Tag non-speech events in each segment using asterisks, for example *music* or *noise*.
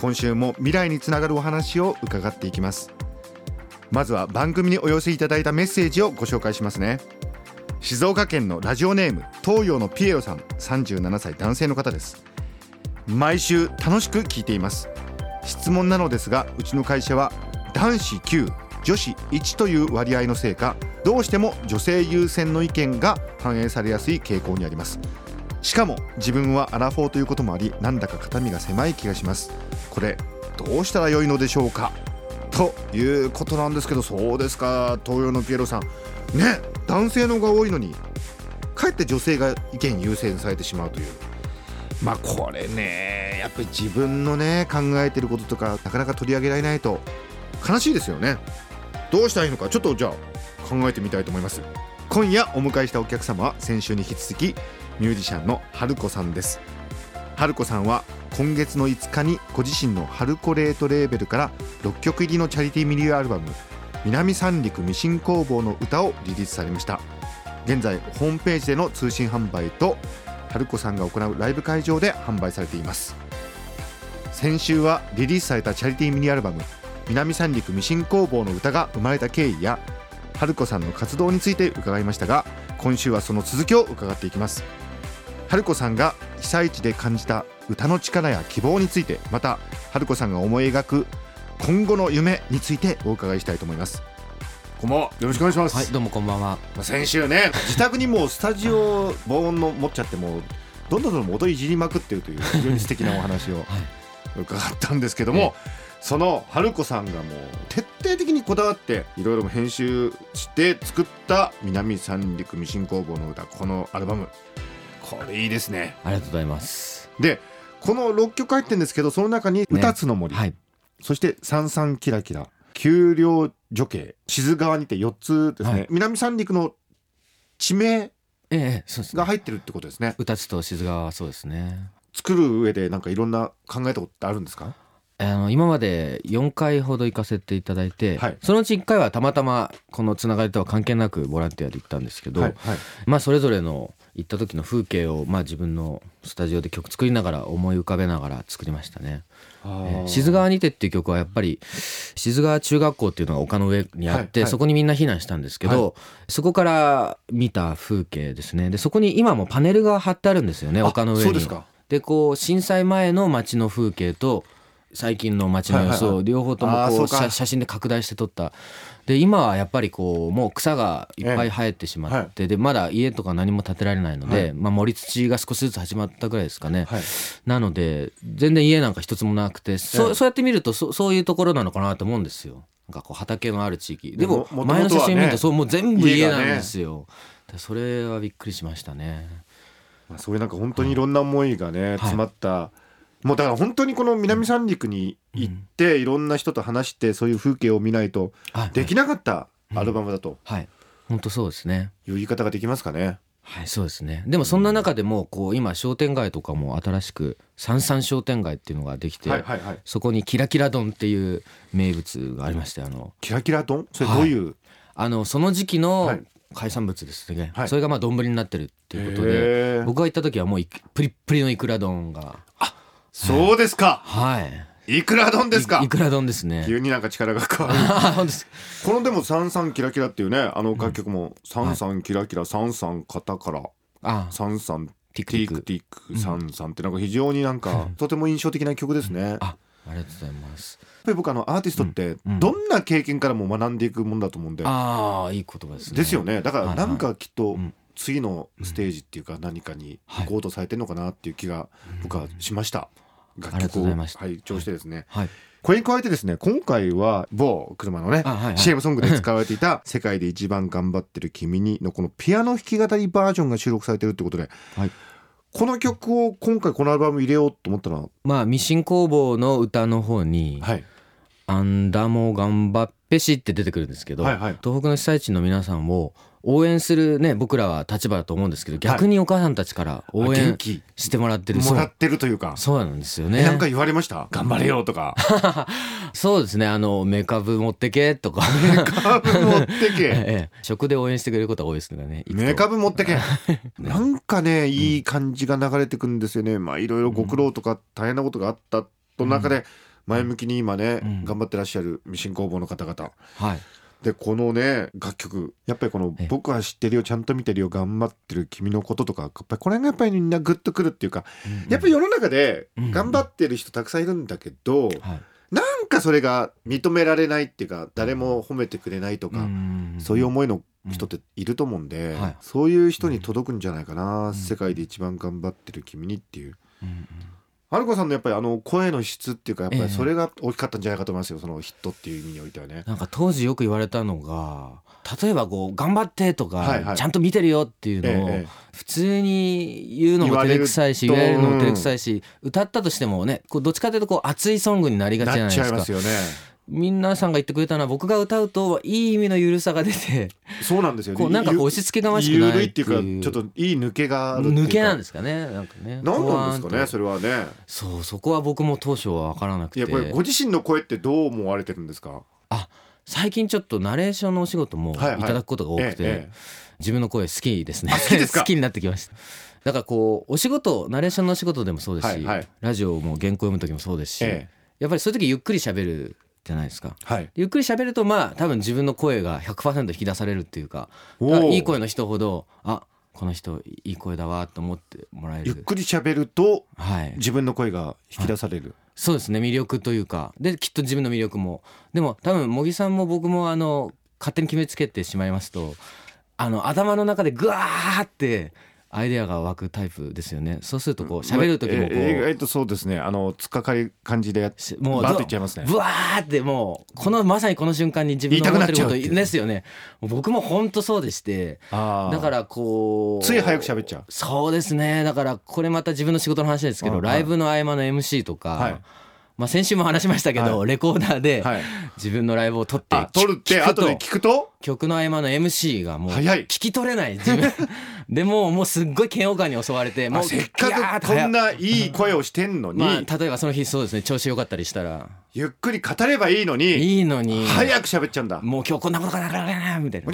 今週も未来につながるお話を伺っていきます。まずは番組にお寄せいただいたメッセージをご紹介しますね。静岡県のラジオネーム東洋のピエロさん37歳男性の方です。毎週楽しく聞いています。質問なのですがうちの会社は男子9女子1という割合のせいかどうしても女性優先の意見が反映されやすい傾向にあります。しかも自分はアラフォーということもありなんだか肩身が狭い気がします。これどうしたらよいのでしょうか？ということなんですけどそうですか？東洋のピエロさん。ね男性のが多いのにかえって女性が意見優先されてしまうという。まあこれねやっぱり自分のね考えてることとかなかなか取り上げられないと悲しいですよね。どうしたらいいのか？ちょっとじゃあ考えてみたいと思います。今夜お迎えしたお客様は先週に引き続きミュージシャンの春子さんです。春子さんは今月の5日にご自身の春子レートレーベルから6曲入りのチャリティーミリューアルバム南三陸ミシン工房の歌をリリースされました。現在ホームページでの通信販売と春子さんが行うライブ会場で販売されています。先週はリリースされたチャリティーミニアルバム南三陸ミシン工房の歌が生まれた経緯や春子さんの活動について伺いましたが今週はその続きを伺っていきます。春子さんが被災地で感じた歌の力や希望についてまた春子さんが思い描く今後の夢についてお伺いしたいと思います。こんばんはよろしくお願いします、はい、どうもこんばんは。まあ先週ね自宅にもうスタジオ防音の持っちゃってもうどんどんどんどん音いじりまくってるという非常に素敵なお話を *laughs* 伺ったんですけども、その春子さんがもう徹底的にこだわっていろいろ編集して作った南三陸ミシン工房の歌このアルバムこれいいですね。ありがとうございます。でこの6曲入ってるんですけどその中に「歌つの森」はい。そして「三三キラキラ」「丘陵女系」「静川にて4つですね、はい。南三陸の地名。が入ってるってことですね。歌津と静川はそうですね。作る上でなんかいろんな考えたことってあるんですか？あの今まで4回ほど行かせていただいて、はい。そのうち1回はたまたまこのつながりとは関係なくボランティアで行ったんですけど、はいはい。まあそれぞれの行った時の風景をまあ自分のスタジオで曲作りながら思い浮かべながら作りましたね。えー静川にてっていう曲はやっぱり静川中学校っていうのが丘の上にあって、はいはい。そこにみんな避難したんですけど、そこから見た風景ですね。でそこに今もパネルが貼ってあるんですよねあ丘の上に。でこう震災前の街の風景と最近の街の様子を両方ともこう写写真で拡大して撮った。で今はやっぱりこうもう草がいっぱい生えてしまって、でまだ家とか何も建てられないので、はい。まあ、盛り土が少しずつ始まったぐらいですかね、はい。なので全然家なんか一つもなくてそ,、ええ。うそうやって見るとそそういうところなのかなと思うんですよ。なんかこう畑のある地域。でもも前の写真見るとそうもう全部家なんですよ、でそれはびっくりしましたね。まあ、そういうなんか本当にいろんな思いがね、詰まったもうだから本当にこの南三陸に行って、いろんな人と話してそういう風景を見ないとはい。できなかったアルバムだと。はい。本当そうですね。いう言い方ができますかね。はいそうですね。でもそんな中でもこう今商店街とかも新しく三三商店街っていうのができて、はいはいはい。そこにキラキラ丼っていう名物がありましてあの。キラキラ丼？それどういう、あのその時期のはい。海産物ですね、はい。それがまあ丼になってるっていうことで僕が行った時はもういくプリップリのイクラ丼がそうですか。はい。いくら丼ですか？いイ。クラ丼ですね。急になんか力が変わる。*laughs* このでも三三キラキラっていうねあの楽曲も三三キラキラ三三肩からあ。三三テティィク。ティククティク三三ってなんか非常になんか *laughs* とても印象的な曲ですね。やっあありがとうございます。ぱり僕あのアーティストってうんどんな経験からも学んでいくもんだと思うんで。ああいい言葉ですね。ですよね。だからなんかきっとうん。次のステージっていうか何かに行こうとされてるのかなっていう気が僕はしました。楽ありがとう曲を拝聴してですね。はい。これに加えてですね今回は某車のねあはい。はい CM ソングで使われていた「*laughs* 世界で一番頑張ってる君に」のこのピアノ弾き語りバージョンが収録されてるってことで、はい。この曲を今回このアルバム入れようと思ったのは？まあミシン工房の歌の方に、はい。アンダモ頑張っぺしって出てくるんですけど、はいはい。東北の被災地の皆さんを応援するね僕らは立場だと思うんですけど逆にお母さんたちから応援気。してもらってるもらってるというか。そうなんですよね。えなんか言われました？頑張れよとか。*laughs* そうですね。あのメカブ持ってけとか。メカブ持ってけ。*laughs* ええ。食で応援してくれることが多いですからねメカブ持ってけ。なんかねいい感じが流れてくんですよね。まあいろいろご苦労とか大変なことがあったと中で前向きに今ねうん。頑張ってらっしゃるミシン工房の方々。はい。でこのね楽曲やっぱりこのええ「僕は知ってるよちゃんと見てるよ頑張ってる君のこと」とかやっぱりこれがやっぱりみんなグッとくるっていうかやっぱり世の中でうん頑張ってる人たくさんいるんだけどはい。なんかそれが認められないっていうか誰も褒めてくれないとかんそういう思いの人っていると思うんではい。そういう人に届くんじゃないかな世界で一番頑張ってる君にっていう。うんはるこさんのやっぱりあの声の質っていうかやっぱええりそれが大きかったんじゃないかと思いますよそのヒットっていう意味においてはね。なんか当時よく言われたのが例えばこう頑張ってとか、はいはいちゃんと見てるよっていうのを、普通に言うのも照れくさいし言われるのも照れくさいし、歌ったとしてもねこうどっちかというとこう熱いソングになりがちじゃないですかすよね。皆さんが言ってくれたのは僕が歌うといい意味のゆるさが出てそうなんですよね。こうなんかこう押し付けがましくないゆるいっていうかちょっといい抜けがある。抜けなんですかねなんかね。何なんですかねそれはね。そうそこは僕も当初は分からなくて。やっぱりご自身の声ってどう思われてるんですか？あ最近ちょっとナレーションのお仕事もいただくことが多くて、自分の声好きですね。あ好きですか？*laughs* 好きになってきました。だからこうお仕事ナレーションのお仕事でもそうですし、ラジオも原稿読む時もそうですし、ええ。やっぱりそういう時ゆっくり喋るじゃないですか。はい。ゆっくり喋るとまあ多分自分の声が100%引き出されるっていうかいい声の人ほどあこの人いい声だわと思ってもらえる。ゆっくり喋るとはい。自分の声が引き出される。そうですね魅力というか。できっと自分の魅力も。でも多分茂木さんも僕もあの勝手に決めつけてしまいますとあの頭の中でグワーってアイデアが湧くタイプですよね。そうするとこう喋る時もこええ意う外とそうですね。あの突っかかり感じでやっしもうバーッといっちゃいますね。ブワーってもうこのまさにこの瞬間に自分の思ってることですよね。僕も本当そうでしてだからこうつい早く喋っちゃう。そうですね。だからこれまた自分の仕事の話ですけどライブの合間の MC とか、はいまあ、先週も話しましたけど、はレコーダーではい。自分のライブを撮ってあ撮るって後で聞くと？曲の合間の MC がもう聞き取れない。自分。*laughs* でもうもうすっごい嫌悪感に襲われてもうあせっかくこんないい声をしてんのに、まあ、例えばその日そうですね調子良かったりしたら。ゆっくり語ればいいのに。いいのに。早く喋っちゃうんだ。もう今日こんなことかなかなみたいな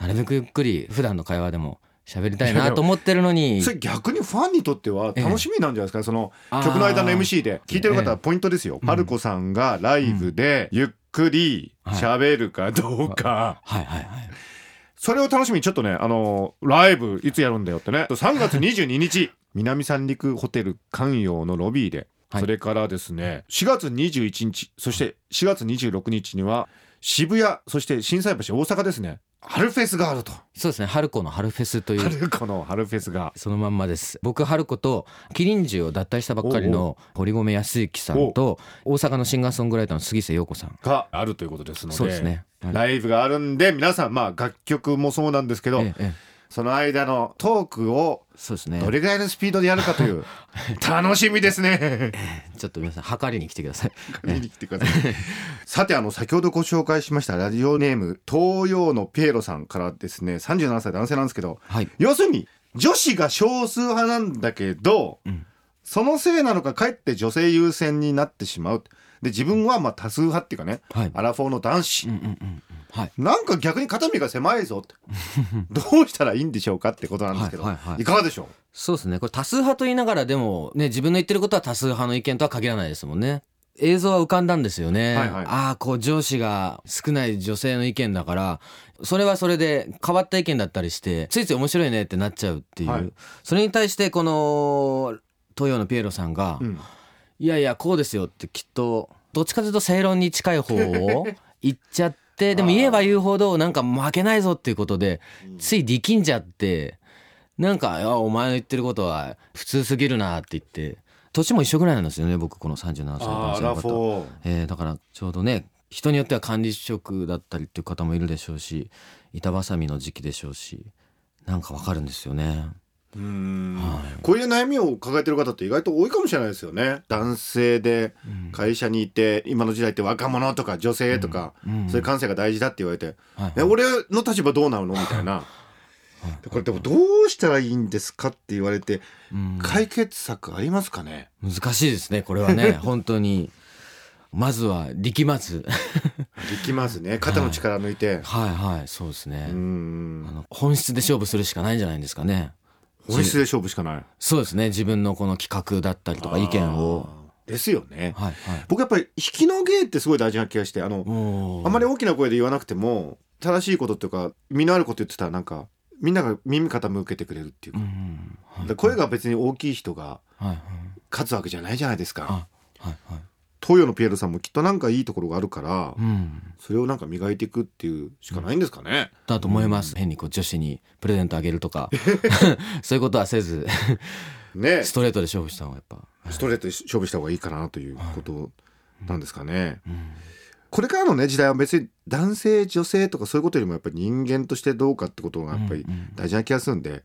なるべくゆっくり普段の会話でも喋りたいなと思ってるのに。それ逆にファンにとっては楽しみなんじゃないですか、その曲の間の MC で聞いてる方ええはポイントですよ。うん春子さんがライブでゆっくり喋るかどうか、はい。はい。はい。それを楽しみにちょっとねあのライブいつやるんだよってね。3月22日 *laughs* 南三陸ホテル関陽のロビーで、はい。それからですね4月21日そして4月26日には渋谷そして心斎橋大阪ですね春フェスがあると。そうですね。春子の春フェスという。春子の春フェスが。そのまんまです。僕春子とキリンジを脱退したばっかりの堀米康之さんと大阪のシンガーソングライターの杉瀬陽子さん。があるということですのでそうですね。はい。ライブがあるんで皆さんまあ楽曲もそうなんですけど、ええええ。その間のトークをそうですねどれぐらいのスピードでやるかという *laughs* 楽しみですね。ちょっと皆さん測りに来てください見に来てください。さてあの先ほどご紹介しましたラジオネーム東洋のピエロさんからですね37歳男性なんですけどはい要するに女子が少数派なんだけど、うんそのせいなのかかえって女性優先になってしまう。で自分はまあ多数派っていうかね、はい。アラフォーの男子、うんうんうんうん。はい。なんか逆に肩身が狭いぞって。*laughs* どうしたらいいんでしょうかってことなんですけど、はいはいはい。いかがでしょそうですね。これ多数派と言いながらでもね自分の言ってることは多数派の意見とは限らないですもんね。映像は浮かんだんですよね、はいはい。ああこう上司が少ない女性の意見だからそれはそれで変わった意見だったりしてついつい面白いねってなっちゃうっていう、はい。それに対してこの東洋のピエロさんが、う、うんいやいやこうですよってきっとどっちかというと正論に近い方を *laughs* 言っちゃってでも言えば言うほどなんか負けないぞっていうことでつい力んじゃってなんか「いやお前の言ってることは普通すぎるな」って言って年も一緒ぐらいなんですよね僕この37歳男性の方。えーだからちょうどね人によっては管理職だったりっていう方もいるでしょうし板挟みの時期でしょうしなんかわかるんですよね。うん。はい。こういう悩みを抱えてる方って意外と多いかもしれないですよね。男性で会社にいて今の時代って若者とか女性とか、うん。そういう感性が大事だって言われて、はい。え俺の立場どうなるの？みたいな。でこれでもどうしたらいいんですかって言われてうん。解決策ありますかね、難しいですねこれはね。*laughs* 本当に。まずは力まず。できますね。肩の力抜いて、はい。はい。そうですね、うん。あの本質で勝負するしかないんじゃないんですかね本質で勝負しかない。そうですね。自分のこの企画だったりとか意見を。ですよね、はいはい。僕やっぱり引きの芸ってすごい大事な気がしてあのあんまり大きな声で言わなくても正しいことっていうか身のあること言ってたらなんかみんなが耳傾けてくれるっていうか,、うんうん。はい声が別に大きい人が勝つわけじゃないじゃないですか。あはいはい東洋のピエールさんもきっとなんかいいところがあるから、うん。それをなんか磨いていくっていうしかないんですかね、だと思います、変にこう女子にプレゼントあげるとか。*laughs* *laughs* そういうことはせず。ね。ストレートで勝負した方がやっぱ。ストレートで勝負した方がいいかなということなんですかね、うん。これからのね時代は別に男性女性とかそういうことよりもやっぱり人間としてどうかってことがやっぱりうんうん大事な気がするんで、はい。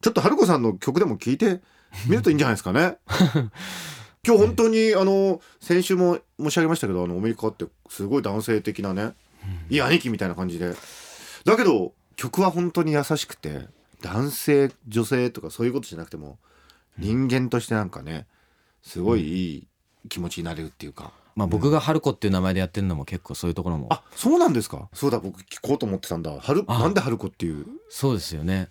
ちょっと春子さんの曲でも聞いてみるといいんじゃないですかね。*laughs* 今日本当にあの先週も申し上げましたけどあのアメリカってすごい男性的なね、いい兄貴みたいな感じで。だけど曲は本当に優しくて男性女性とかそういうことじゃなくても人間としてなんかねすごいいい気持ちになれるっていうか。まあ僕が春子っていう名前でやってるのも結構そういうところも。あそうなんですか？そうだ僕聞こうと思ってたんだ。春あ。なんで春子っていう？そうですよね。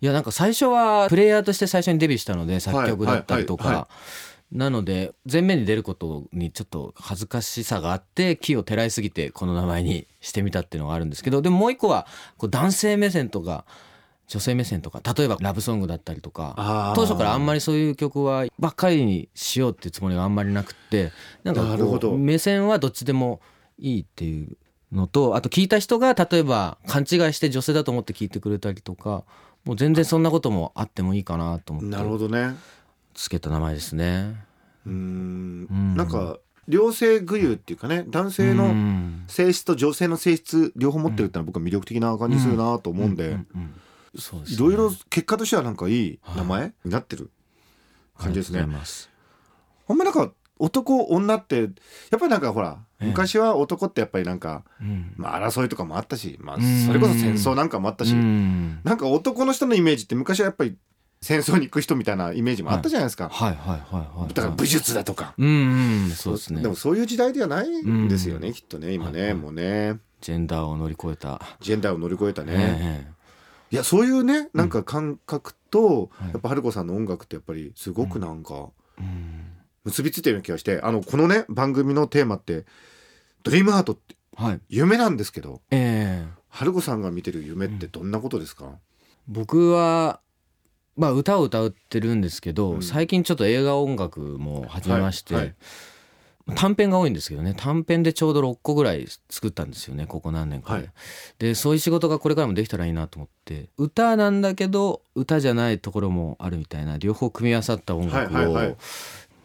いやなんか最初はプレイヤーとして最初にデビューしたので作曲だったりとはいはいはかなので前面に出ることにちょっと恥ずかしさがあって木をてらいすぎてこの名前にしてみたっていうのがあるんですけどでももう一個はこう男性目線とか女性目線とか例えばラブソングだったりとか当初からあんまりそういう曲はばっかりにしようっていうつもりがあんまりなくってなんか目線はどっちでもいいっていうのとあと聞いた人が例えば勘違いして女性だと思って聞いてくれたりとかもう全然そんなこともあってもいいかなと思なるってほどねつけた名前ですね。うーん。うん。なんか両性具有っていうかね男性うのん。性質と女性の性質両方持ってるってのは僕は魅力的な感じするなと思うんで、いろいろ結果としてはなんかいい名前になってる感じですね。ありがとうございます。ほんまなんか男女ってやっぱりなんかほらええ。昔は男ってやっぱりなんか、うん。まあ、争いとかもあったし、まあ、うん。それこそ戦争なんかもあったし、うん。なんか男の人のイメージって昔はやっぱり戦争に行く人みたいなイメージもあったじゃないですか、はいはいはいはいだから武術だとか、うんうんそうですね。でもそういう時代ではないんですよね、うん。きっとね今ね、はいはい。もうね。ジェンダーを乗り越えた。ジェンダーを乗り越えたね、ええいやそういうねなんか感覚と、はい。やっぱ春子さんの音楽ってやっぱりすごくなんかうん。結びついてるような気がしてあのこのね番組のテーマって「ドリームハートってはい。夢なんですけどええ。春子さんが見てる夢ってどんなことですか、僕はまあ歌を歌ってるんですけど、うん。最近ちょっと映画音楽も始めまして、はいはい。短編が多いんですけどね。短編でちょうど6個ぐらい作ったんですよねここ何年かで、はい。でそういう仕事がこれからもできたらいいなと思って歌なんだけど歌じゃないところもあるみたいな両方組み合わさった音楽をはいはいはい。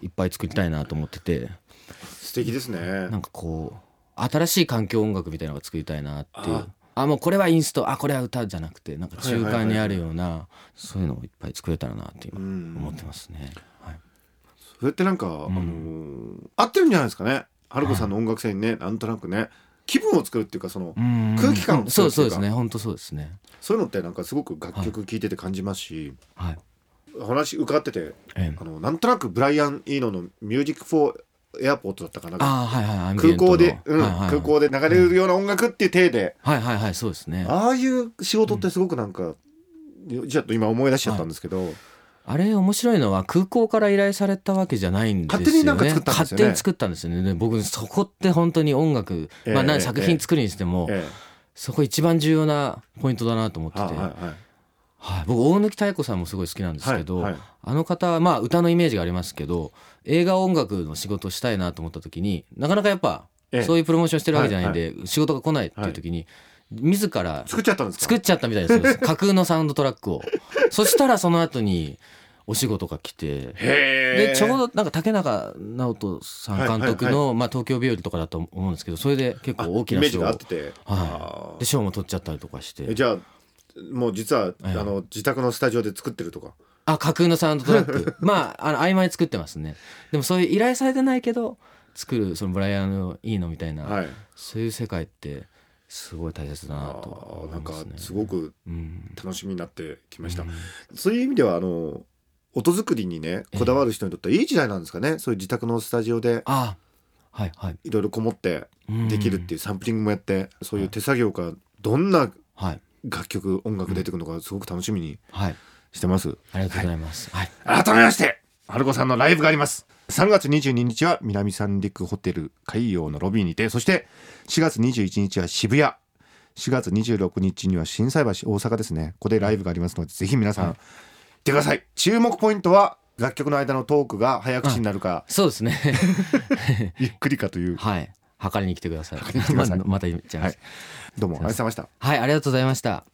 いっぱい作りたいなと思ってて。素敵ですね。なんかこう新しい環境音楽みたいなのが作りたいなっていうああもうこれはインスト。あこれは歌じゃなくてなんか中はいはいはい間にあるようなそういうのをいっぱい作れたらなって今うん。思ってますね。はい。それってなんか、あのー合ってるんじゃないですかね。春子さんの音楽性にねなんとなくね気分を作るっていうかその空気感をそう作るっていうか。そうですね。本当そうですね。そういうのってなんかすごく楽曲聴いてて感じますし、はい。話伺っててええ。あのなんとなくブライアン・イーノの「ミュージック・フォー・エアポート」だったかな。はいはい空港で、うんはいはいはい。空港で流れるような音楽っていう体で、はいはいはいそうですね。ああいう仕事ってすごくなんか、ちょっと今思い出しちゃったんですけど、あれ面白いのは空港から依頼されたわけじゃないんですよね。勝手になんか作ったんですよね。勝手に作ったんですよね。で僕そこって本当に音楽、まあなええ作品作るにしても、えそこ一番重要なポイントだなと思ってて。えはいはいはいはい、僕大貫妙子さんもすごい好きなんですけど、はいはい。あの方はまあ歌のイメージがありますけど映画音楽の仕事をしたいなと思った時になかなかやっぱ、ええ。そういうプロモーションしてるわけじゃないんで、仕事が来ないっていう時に、自ら作っちゃったんですか？作っちゃったみたいです。よ *laughs* 架空のサウンドトラックを。そしたらその後にお仕事が来てでちょうどなんか竹中直人さん監督の、まあ、東京日和とかだと思うんですけどそれで結構大きな賞をはい、で賞も取っちゃったりとかして。えじゃあもう実は、ええ。あの自宅のスタジオで作ってるとか。あ架空のサウンドトラック。*laughs* まああの合間に作ってますね。でもそういう依頼されてないけど作るそのブライアンのいいのみたいな、はい。そういう世界ってすごい大切だなあとーなんかすごくうん。楽しみになってきました、うん。そういう意味ではあの音作りにねこだわる人にとってはいい時代なんですかね。そういう自宅のスタジオで。あはいはい。いろいろこもってうんできるっていうサンプリングもやってそういう手作業からどんなはい楽曲音楽出てくるのかすごく楽しみにはい。してます、ありがとうございます。はい、改めまして春子さんのライブがあります。3月22日は南三陸ホテル海洋のロビーにてそして4月21日は渋谷。4月26日には心斎橋大阪ですね。ここでライブがありますのでぜひ皆さん行ってください。注目ポイントは楽曲の間のトークが早口になるかそうですね。*laughs* ゆっくりかという。はい測りに来てくださいままた言っちゃいますどうもありがとうございましたはい、ありがとうございました。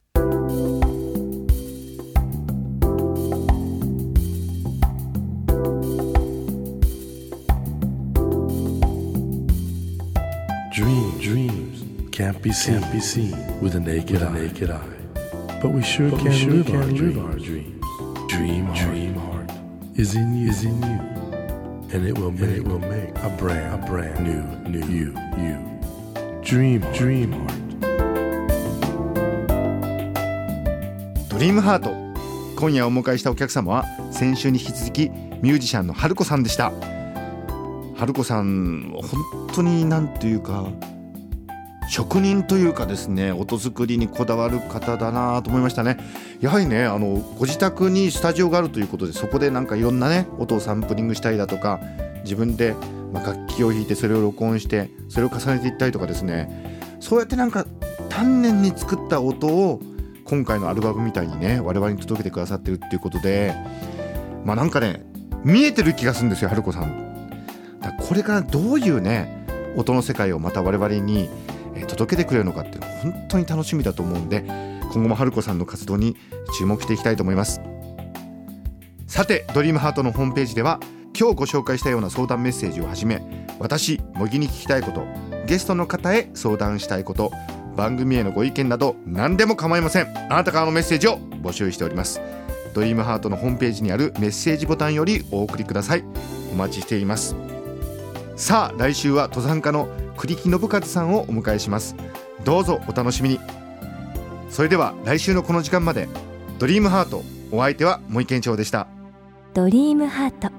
Dreams, dreams can't be seen, can't be seen with a naked, eye. naked eye. But we sure But we can, sure live, can our live our dreams. Dream, dream heart is in you, is in you, and it will make, it will make a brand, a brand new, new you, you. Dream, dream heart. ドリームハート今夜お迎えしたお客様は先週に引き続きミュージシャンの春子さんでした春子さん本当になんていうか職人というかですね音作りにこだわる方だなと思いましたねやはりねあのご自宅にスタジオがあるということでそこでなんかいろんなね音をサンプリングしたりだとか自分でま楽器を弾いてそれを録音してそれを重ねていったりとかですね。そうやってなんか丹念に作った音を今回のアルバムみたいにね我々に届けてくださってるっていうことでまあなんかね見えてる気がするんですよ春子さん。だこれからどういうね音の世界をまた我々に届けてくれるのかっていうのは本当に楽しみだと思うんで今後も春子さんの活動に注目していきたいと思います。さてドリームハートのホームページでは今日ご紹介したような相談メッセージをはじめ私茂木に聞きたいことゲストの方へ相談したいこと番組へのご意見など何でも構いません。あなたからのメッセージを募集しております。ドリームハートのホームページにあるメッセージボタンよりお送りください。お待ちしています。さあ来週は登山家の栗木信和さんをお迎えします。どうぞお楽しみに。それでは来週のこの時間までドリームハートお相手は森健長でした。ドリームハート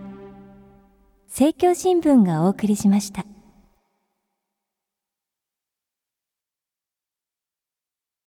政教新聞がお送りしました。